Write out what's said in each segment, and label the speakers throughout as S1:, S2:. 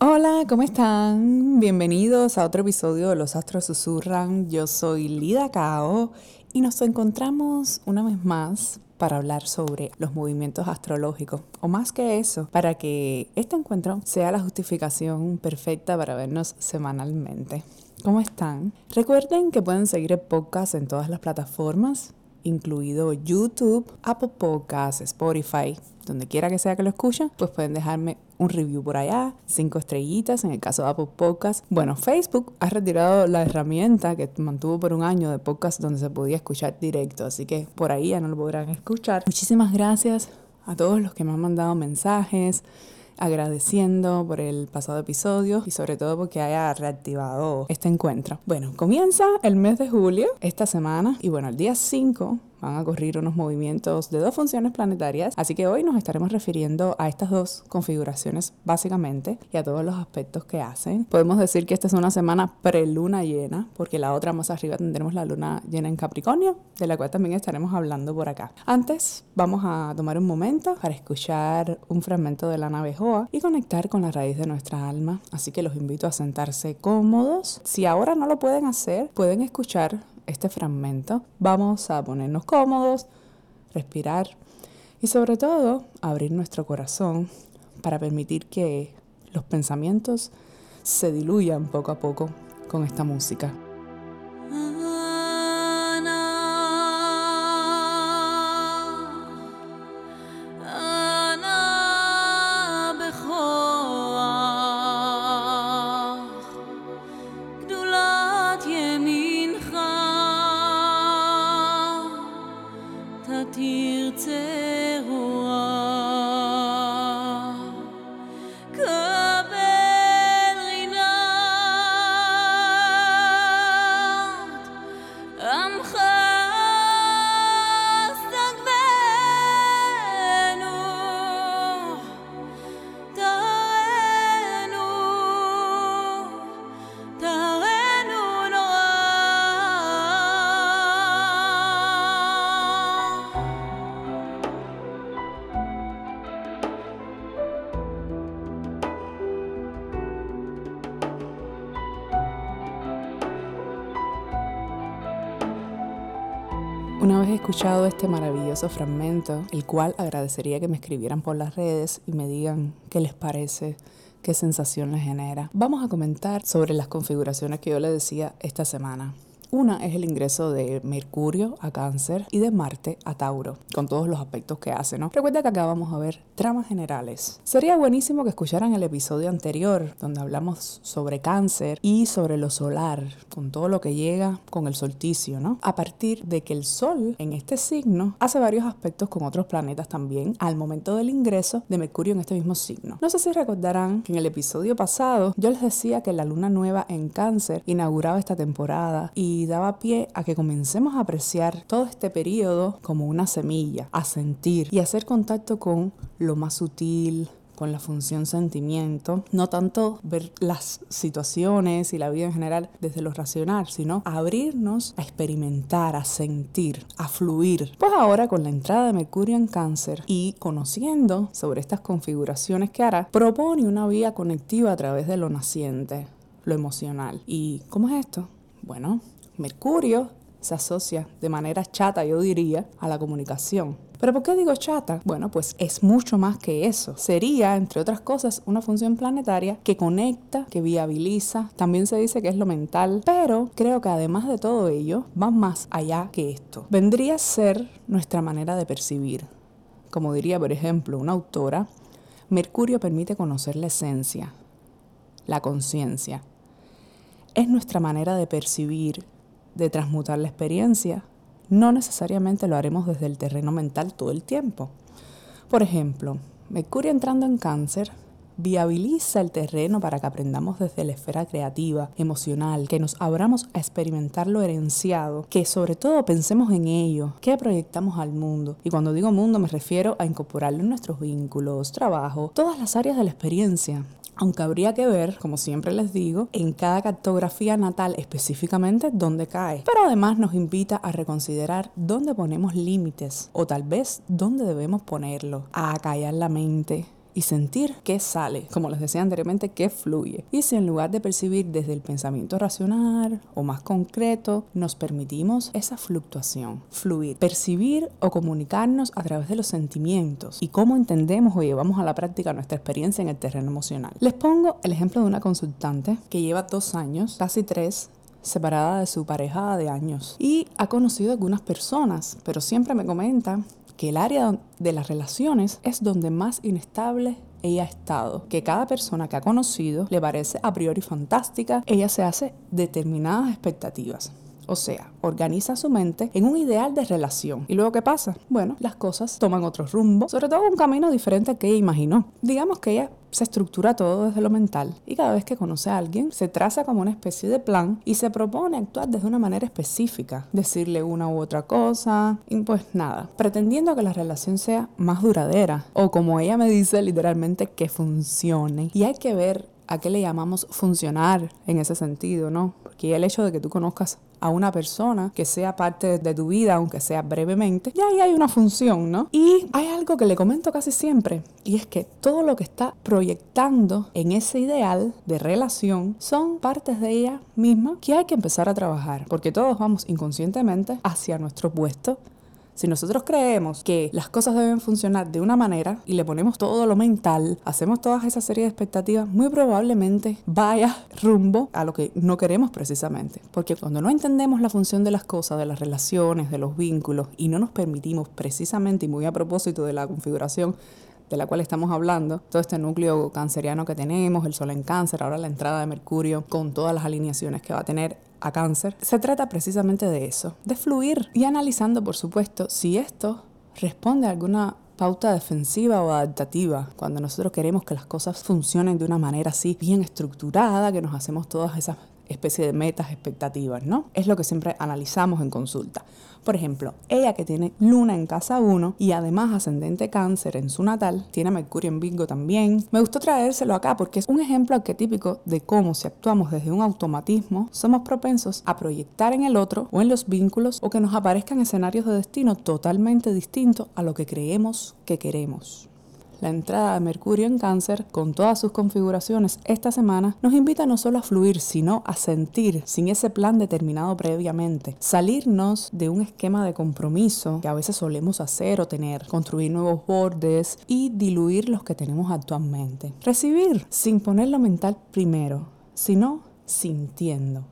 S1: Hola, ¿cómo están? Bienvenidos a otro episodio de Los Astros Susurran. Yo soy Lida Cao y nos encontramos una vez más para hablar sobre los movimientos astrológicos. O más que eso, para que este encuentro sea la justificación perfecta para vernos semanalmente. ¿Cómo están? Recuerden que pueden seguir el podcast en todas las plataformas, incluido YouTube, Apple Podcasts, Spotify, donde quiera que sea que lo escuchen, pues pueden dejarme un review por allá, cinco estrellitas en el caso de Apple Podcast. Bueno, Facebook ha retirado la herramienta que mantuvo por un año de podcast donde se podía escuchar directo, así que por ahí ya no lo podrán escuchar. Muchísimas gracias a todos los que me han mandado mensajes agradeciendo por el pasado episodio y sobre todo porque haya reactivado este encuentro. Bueno, comienza el mes de julio esta semana y bueno, el día 5 van a ocurrir unos movimientos de dos funciones planetarias, así que hoy nos estaremos refiriendo a estas dos configuraciones básicamente y a todos los aspectos que hacen. Podemos decir que esta es una semana pre-luna llena, porque la otra más arriba tendremos la luna llena en Capricornio, de la cual también estaremos hablando por acá. Antes, vamos a tomar un momento para escuchar un fragmento de la nave Joa y conectar con la raíz de nuestra alma, así que los invito a sentarse cómodos. Si ahora no lo pueden hacer, pueden escuchar este fragmento, vamos a ponernos cómodos, respirar y sobre todo abrir nuestro corazón para permitir que los pensamientos se diluyan poco a poco con esta música. Una vez escuchado este maravilloso fragmento, el cual agradecería que me escribieran por las redes y me digan qué les parece, qué sensación les genera, vamos a comentar sobre las configuraciones que yo les decía esta semana. Una es el ingreso de Mercurio a Cáncer y de Marte a Tauro, con todos los aspectos que hace, ¿no? Recuerda que acá vamos a ver tramas generales. Sería buenísimo que escucharan el episodio anterior, donde hablamos sobre Cáncer y sobre lo solar, con todo lo que llega con el solsticio, ¿no? A partir de que el Sol en este signo hace varios aspectos con otros planetas también al momento del ingreso de Mercurio en este mismo signo. No sé si recordarán que en el episodio pasado yo les decía que la luna nueva en Cáncer inauguraba esta temporada y y daba pie a que comencemos a apreciar todo este periodo como una semilla, a sentir y hacer contacto con lo más sutil, con la función sentimiento, no tanto ver las situaciones y la vida en general desde lo racional, sino abrirnos a experimentar, a sentir, a fluir. Pues ahora con la entrada de Mercurio en cáncer y conociendo sobre estas configuraciones que hará, propone una vía conectiva a través de lo naciente, lo emocional. ¿Y cómo es esto? Bueno, Mercurio se asocia de manera chata, yo diría, a la comunicación. ¿Pero por qué digo chata? Bueno, pues es mucho más que eso. Sería, entre otras cosas, una función planetaria que conecta, que viabiliza, también se dice que es lo mental, pero creo que además de todo ello, va más allá que esto. Vendría a ser nuestra manera de percibir. Como diría, por ejemplo, una autora, Mercurio permite conocer la esencia, la conciencia. Es nuestra manera de percibir, de transmutar la experiencia. No necesariamente lo haremos desde el terreno mental todo el tiempo. Por ejemplo, Mercurio entrando en cáncer viabiliza el terreno para que aprendamos desde la esfera creativa, emocional, que nos abramos a experimentar lo herenciado, que sobre todo pensemos en ello, que proyectamos al mundo. Y cuando digo mundo me refiero a incorporarlo en nuestros vínculos, trabajo, todas las áreas de la experiencia aunque habría que ver, como siempre les digo, en cada cartografía natal específicamente dónde cae. Pero además nos invita a reconsiderar dónde ponemos límites o tal vez dónde debemos ponerlo, a acallar la mente, y sentir qué sale, como les decía anteriormente, qué fluye. Y si en lugar de percibir desde el pensamiento racional o más concreto, nos permitimos esa fluctuación, fluir, percibir o comunicarnos a través de los sentimientos y cómo entendemos o llevamos a la práctica nuestra experiencia en el terreno emocional. Les pongo el ejemplo de una consultante que lleva dos años, casi tres, separada de su pareja de años y ha conocido algunas personas, pero siempre me comenta que el área de las relaciones es donde más inestable ella ha estado, que cada persona que ha conocido le parece a priori fantástica, ella se hace determinadas expectativas. O sea, organiza su mente en un ideal de relación. ¿Y luego qué pasa? Bueno, las cosas toman otro rumbo, sobre todo un camino diferente al que ella imaginó. Digamos que ella se estructura todo desde lo mental y cada vez que conoce a alguien se traza como una especie de plan y se propone actuar desde una manera específica, decirle una u otra cosa y pues nada, pretendiendo que la relación sea más duradera o como ella me dice literalmente que funcione. Y hay que ver a qué le llamamos funcionar en ese sentido, ¿no? Porque el hecho de que tú conozcas a una persona que sea parte de tu vida, aunque sea brevemente, ya ahí hay una función, ¿no? Y hay algo que le comento casi siempre, y es que todo lo que está proyectando en ese ideal de relación son partes de ella misma que hay que empezar a trabajar, porque todos vamos inconscientemente hacia nuestro puesto si nosotros creemos que las cosas deben funcionar de una manera y le ponemos todo lo mental, hacemos toda esa serie de expectativas, muy probablemente vaya rumbo a lo que no queremos precisamente. Porque cuando no entendemos la función de las cosas, de las relaciones, de los vínculos y no nos permitimos precisamente y muy a propósito de la configuración de la cual estamos hablando, todo este núcleo canceriano que tenemos, el sol en cáncer, ahora la entrada de Mercurio con todas las alineaciones que va a tener a cáncer, se trata precisamente de eso, de fluir y analizando, por supuesto, si esto responde a alguna pauta defensiva o adaptativa, cuando nosotros queremos que las cosas funcionen de una manera así bien estructurada, que nos hacemos todas esas especie de metas, expectativas, ¿no? Es lo que siempre analizamos en consulta. Por ejemplo, ella que tiene luna en casa 1 y además ascendente cáncer en su natal, tiene Mercurio en Virgo también. Me gustó traérselo acá porque es un ejemplo arquetípico de cómo si actuamos desde un automatismo, somos propensos a proyectar en el otro o en los vínculos o que nos aparezcan escenarios de destino totalmente distintos a lo que creemos que queremos. La entrada de Mercurio en cáncer, con todas sus configuraciones esta semana, nos invita no solo a fluir, sino a sentir sin ese plan determinado previamente. Salirnos de un esquema de compromiso que a veces solemos hacer o tener, construir nuevos bordes y diluir los que tenemos actualmente. Recibir sin poner lo mental primero, sino sintiendo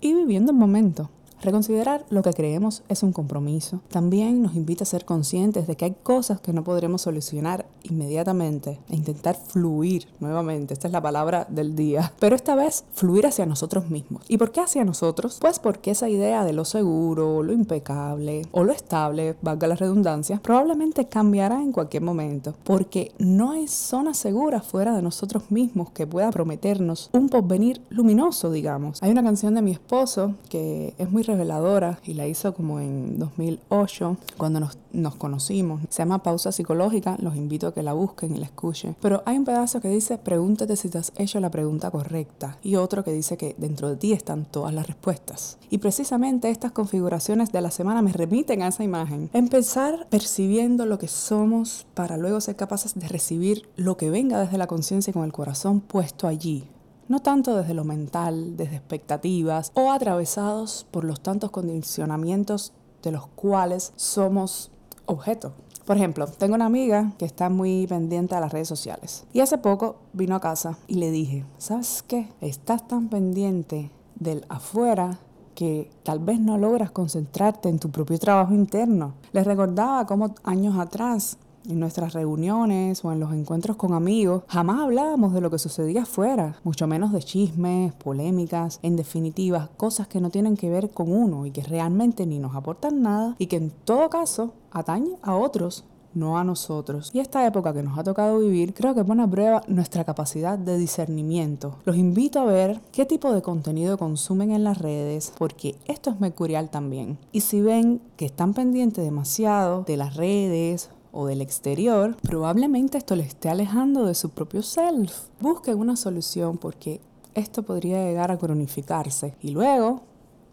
S1: y viviendo el momento. Reconsiderar lo que creemos es un compromiso. También nos invita a ser conscientes de que hay cosas que no podremos solucionar inmediatamente e intentar fluir nuevamente. Esta es la palabra del día. Pero esta vez fluir hacia nosotros mismos. ¿Y por qué hacia nosotros? Pues porque esa idea de lo seguro, lo impecable o lo estable, valga la redundancia, probablemente cambiará en cualquier momento. Porque no hay zona segura fuera de nosotros mismos que pueda prometernos un porvenir luminoso, digamos. Hay una canción de mi esposo que es muy reveladora y la hizo como en 2008 cuando nos, nos conocimos. Se llama Pausa Psicológica, los invito a que la busquen y la escuchen. Pero hay un pedazo que dice, pregúntate si te has hecho la pregunta correcta y otro que dice que dentro de ti están todas las respuestas. Y precisamente estas configuraciones de la semana me remiten a esa imagen. Empezar percibiendo lo que somos para luego ser capaces de recibir lo que venga desde la conciencia con el corazón puesto allí no tanto desde lo mental, desde expectativas o atravesados por los tantos condicionamientos de los cuales somos objeto. Por ejemplo, tengo una amiga que está muy pendiente a las redes sociales. Y hace poco vino a casa y le dije, ¿sabes qué? Estás tan pendiente del afuera que tal vez no logras concentrarte en tu propio trabajo interno. Le recordaba cómo años atrás en nuestras reuniones o en los encuentros con amigos, jamás hablábamos de lo que sucedía afuera, mucho menos de chismes, polémicas, en definitiva, cosas que no tienen que ver con uno y que realmente ni nos aportan nada y que en todo caso atañen a otros no a nosotros. Y esta época que nos ha tocado vivir creo que pone a prueba nuestra capacidad de discernimiento. Los invito a ver qué tipo de contenido consumen en las redes, porque esto es mercurial también. Y si ven que están pendientes demasiado de las redes o del exterior, probablemente esto le esté alejando de su propio self. Busquen una solución porque esto podría llegar a cronificarse y luego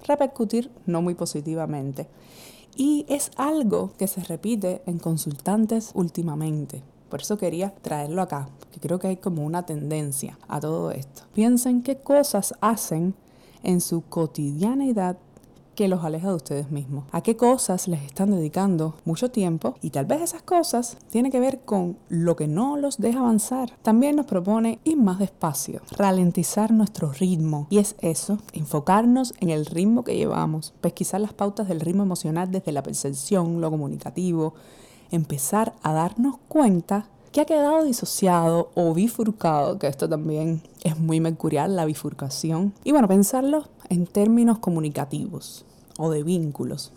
S1: repercutir no muy positivamente. Y es algo que se repite en consultantes últimamente. Por eso quería traerlo acá, porque creo que hay como una tendencia a todo esto. Piensen qué cosas hacen en su cotidianidad que los aleja de ustedes mismos. ¿A qué cosas les están dedicando mucho tiempo? Y tal vez esas cosas tienen que ver con lo que no los deja avanzar. También nos propone ir más despacio, ralentizar nuestro ritmo. Y es eso, enfocarnos en el ritmo que llevamos, pesquisar las pautas del ritmo emocional desde la percepción, lo comunicativo, empezar a darnos cuenta que ha quedado disociado o bifurcado, que esto también es muy mercurial, la bifurcación. Y bueno, pensarlo en términos comunicativos o de vínculos.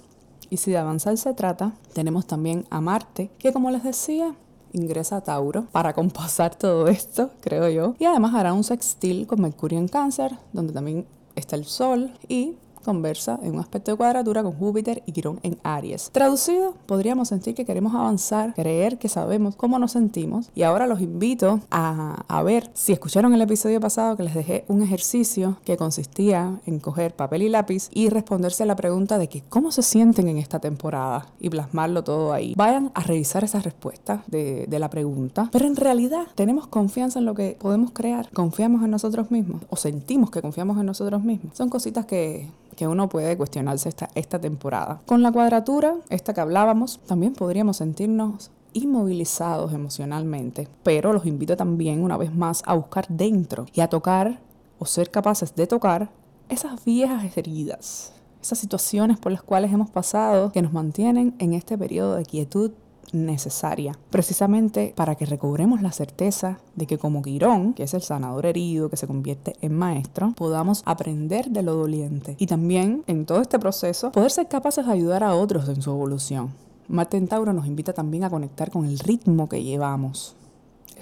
S1: Y si de avanzar se trata, tenemos también a Marte, que como les decía, ingresa a Tauro para compasar todo esto, creo yo. Y además hará un sextil con Mercurio en Cáncer, donde también está el Sol y conversa en un aspecto de cuadratura con Júpiter y Quirón en Aries. Traducido, podríamos sentir que queremos avanzar, creer que sabemos cómo nos sentimos y ahora los invito a, a ver si escucharon el episodio pasado que les dejé un ejercicio que consistía en coger papel y lápiz y responderse a la pregunta de que cómo se sienten en esta temporada y plasmarlo todo ahí. Vayan a revisar esas respuestas de, de la pregunta, pero en realidad tenemos confianza en lo que podemos crear, confiamos en nosotros mismos o sentimos que confiamos en nosotros mismos. Son cositas que que uno puede cuestionarse esta, esta temporada. Con la cuadratura, esta que hablábamos, también podríamos sentirnos inmovilizados emocionalmente, pero los invito también una vez más a buscar dentro y a tocar o ser capaces de tocar esas viejas heridas, esas situaciones por las cuales hemos pasado que nos mantienen en este periodo de quietud necesaria, precisamente para que recobremos la certeza de que como Quirón, que es el sanador herido que se convierte en maestro, podamos aprender de lo doliente y también en todo este proceso poder ser capaces de ayudar a otros en su evolución. Marte en Tauro nos invita también a conectar con el ritmo que llevamos,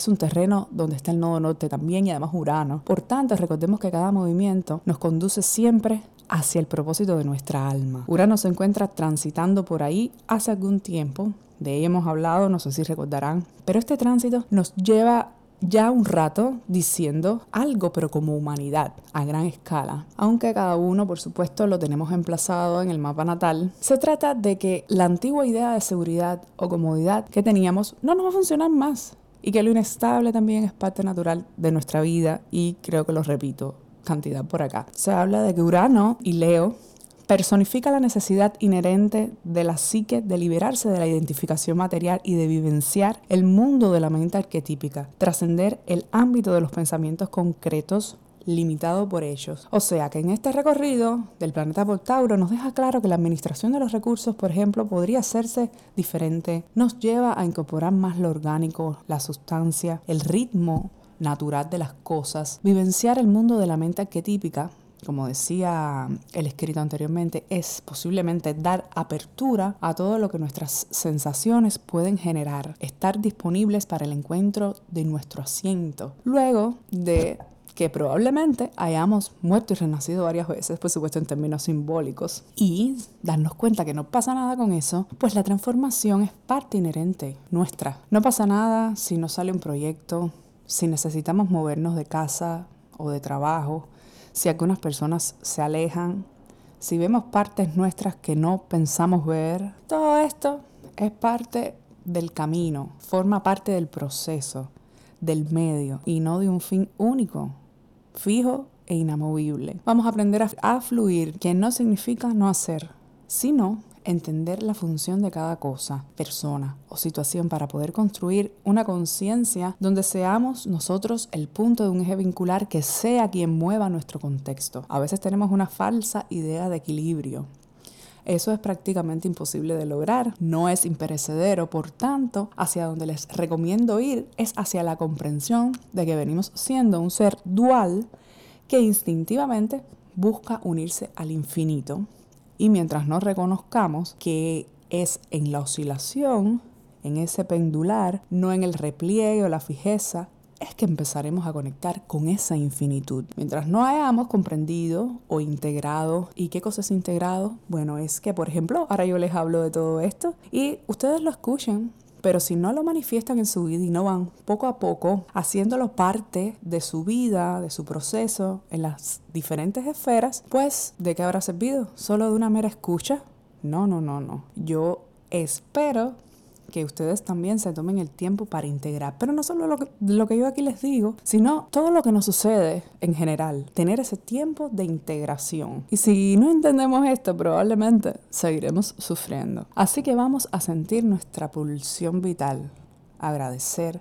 S1: es un terreno donde está el nodo norte también y además Urano. Por tanto, recordemos que cada movimiento nos conduce siempre hacia el propósito de nuestra alma. Urano se encuentra transitando por ahí hace algún tiempo de ella hemos hablado, no sé si recordarán, pero este tránsito nos lleva ya un rato diciendo algo, pero como humanidad, a gran escala. Aunque cada uno, por supuesto, lo tenemos emplazado en el mapa natal, se trata de que la antigua idea de seguridad o comodidad que teníamos no nos va a funcionar más. Y que lo inestable también es parte natural de nuestra vida y creo que lo repito cantidad por acá. Se habla de que Urano y Leo personifica la necesidad inherente de la psique de liberarse de la identificación material y de vivenciar el mundo de la mente arquetípica, trascender el ámbito de los pensamientos concretos limitado por ellos. O sea que en este recorrido del planeta por Tauro nos deja claro que la administración de los recursos, por ejemplo, podría hacerse diferente, nos lleva a incorporar más lo orgánico, la sustancia, el ritmo natural de las cosas, vivenciar el mundo de la mente arquetípica como decía el escrito anteriormente, es posiblemente dar apertura a todo lo que nuestras sensaciones pueden generar, estar disponibles para el encuentro de nuestro asiento, luego de que probablemente hayamos muerto y renacido varias veces, por supuesto en términos simbólicos, y darnos cuenta que no pasa nada con eso, pues la transformación es parte inherente nuestra. No pasa nada si no sale un proyecto, si necesitamos movernos de casa o de trabajo, si algunas personas se alejan, si vemos partes nuestras que no pensamos ver, todo esto es parte del camino, forma parte del proceso, del medio y no de un fin único, fijo e inamovible. Vamos a aprender a, fluir, que no significa no hacer, sino entender la función de cada cosa, persona o situación para poder construir una conciencia donde seamos nosotros el punto de un eje vincular que sea quien mueva nuestro contexto. A veces tenemos una falsa idea de equilibrio. Eso es prácticamente imposible de lograr, no es imperecedero, por tanto, hacia donde les recomiendo ir es hacia la comprensión de que venimos siendo un ser dual que instintivamente busca unirse al infinito. Y mientras no reconozcamos que es en la oscilación, en ese pendular, no en el repliegue o la fijeza, es que empezaremos a conectar con esa infinitud. Mientras no hayamos comprendido o integrado, ¿y qué cosa es integrado? Bueno, es que, por ejemplo, ahora yo les hablo de todo esto y ustedes lo escuchen pero si no lo manifiestan en su vida y no van poco a poco haciéndolo parte de su vida, de su proceso, en las diferentes esferas, pues ¿de qué habrá servido? ¿Solo de una mera escucha? No, no, no, no. Yo espero que ustedes también se tomen el tiempo para integrar. Pero no solo lo que, lo que yo aquí les digo, sino todo lo que nos sucede en general. Tener ese tiempo de integración. Y si no entendemos esto, probablemente seguiremos sufriendo. Así que vamos a sentir nuestra pulsión vital, agradecer,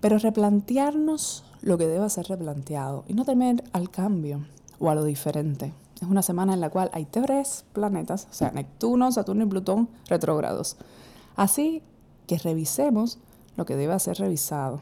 S1: pero replantearnos lo que debe ser replanteado y no temer al cambio o a lo diferente. Es una semana en la cual hay tres planetas, o sea, Neptuno, Saturno y Plutón retrógrados. Así que revisemos lo que debe ser revisado.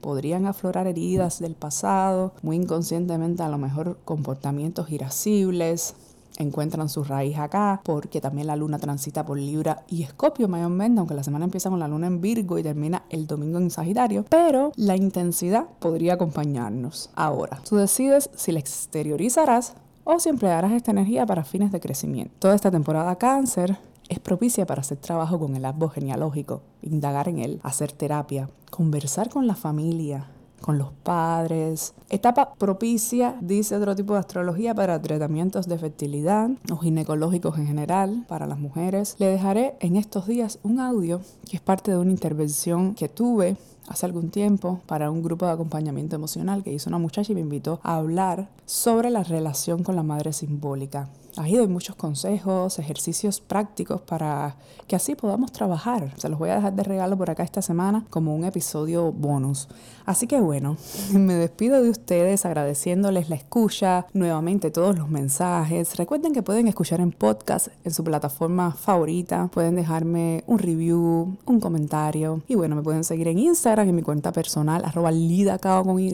S1: Podrían aflorar heridas del pasado, muy inconscientemente a lo mejor comportamientos irascibles, encuentran su raíz acá, porque también la luna transita por Libra y Escorpio mayormente, aunque la semana empieza con la luna en Virgo y termina el domingo en Sagitario, pero la intensidad podría acompañarnos. Ahora, tú decides si la exteriorizarás o si emplearás esta energía para fines de crecimiento. Toda esta temporada cáncer es propicia para hacer trabajo con el árbol genealógico, indagar en él, hacer terapia, conversar con la familia, con los padres. Etapa propicia, dice otro tipo de astrología, para tratamientos de fertilidad o ginecológicos en general para las mujeres. Le dejaré en estos días un audio que es parte de una intervención que tuve hace algún tiempo para un grupo de acompañamiento emocional que hizo una muchacha y me invitó a hablar sobre la relación con la madre simbólica. Ahí doy muchos consejos, ejercicios prácticos para que así podamos trabajar. Se los voy a dejar de regalo por acá esta semana como un episodio bonus. Así que bueno, me despido de ustedes agradeciéndoles la escucha, nuevamente todos los mensajes. Recuerden que pueden escuchar en podcast en su plataforma favorita. Pueden dejarme un review, un comentario. Y bueno, me pueden seguir en En mi cuenta personal, arroba lidacao con Y,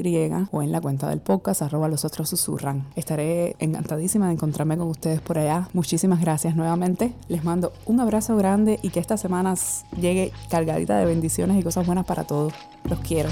S1: o en la cuenta del podcast, arroba los otros susurran. Estaré encantadísima de encontrarme con ustedes por allá. Muchísimas gracias nuevamente. Les mando un abrazo grande y que esta semana llegue cargadita de bendiciones y cosas buenas para todos. Los quiero.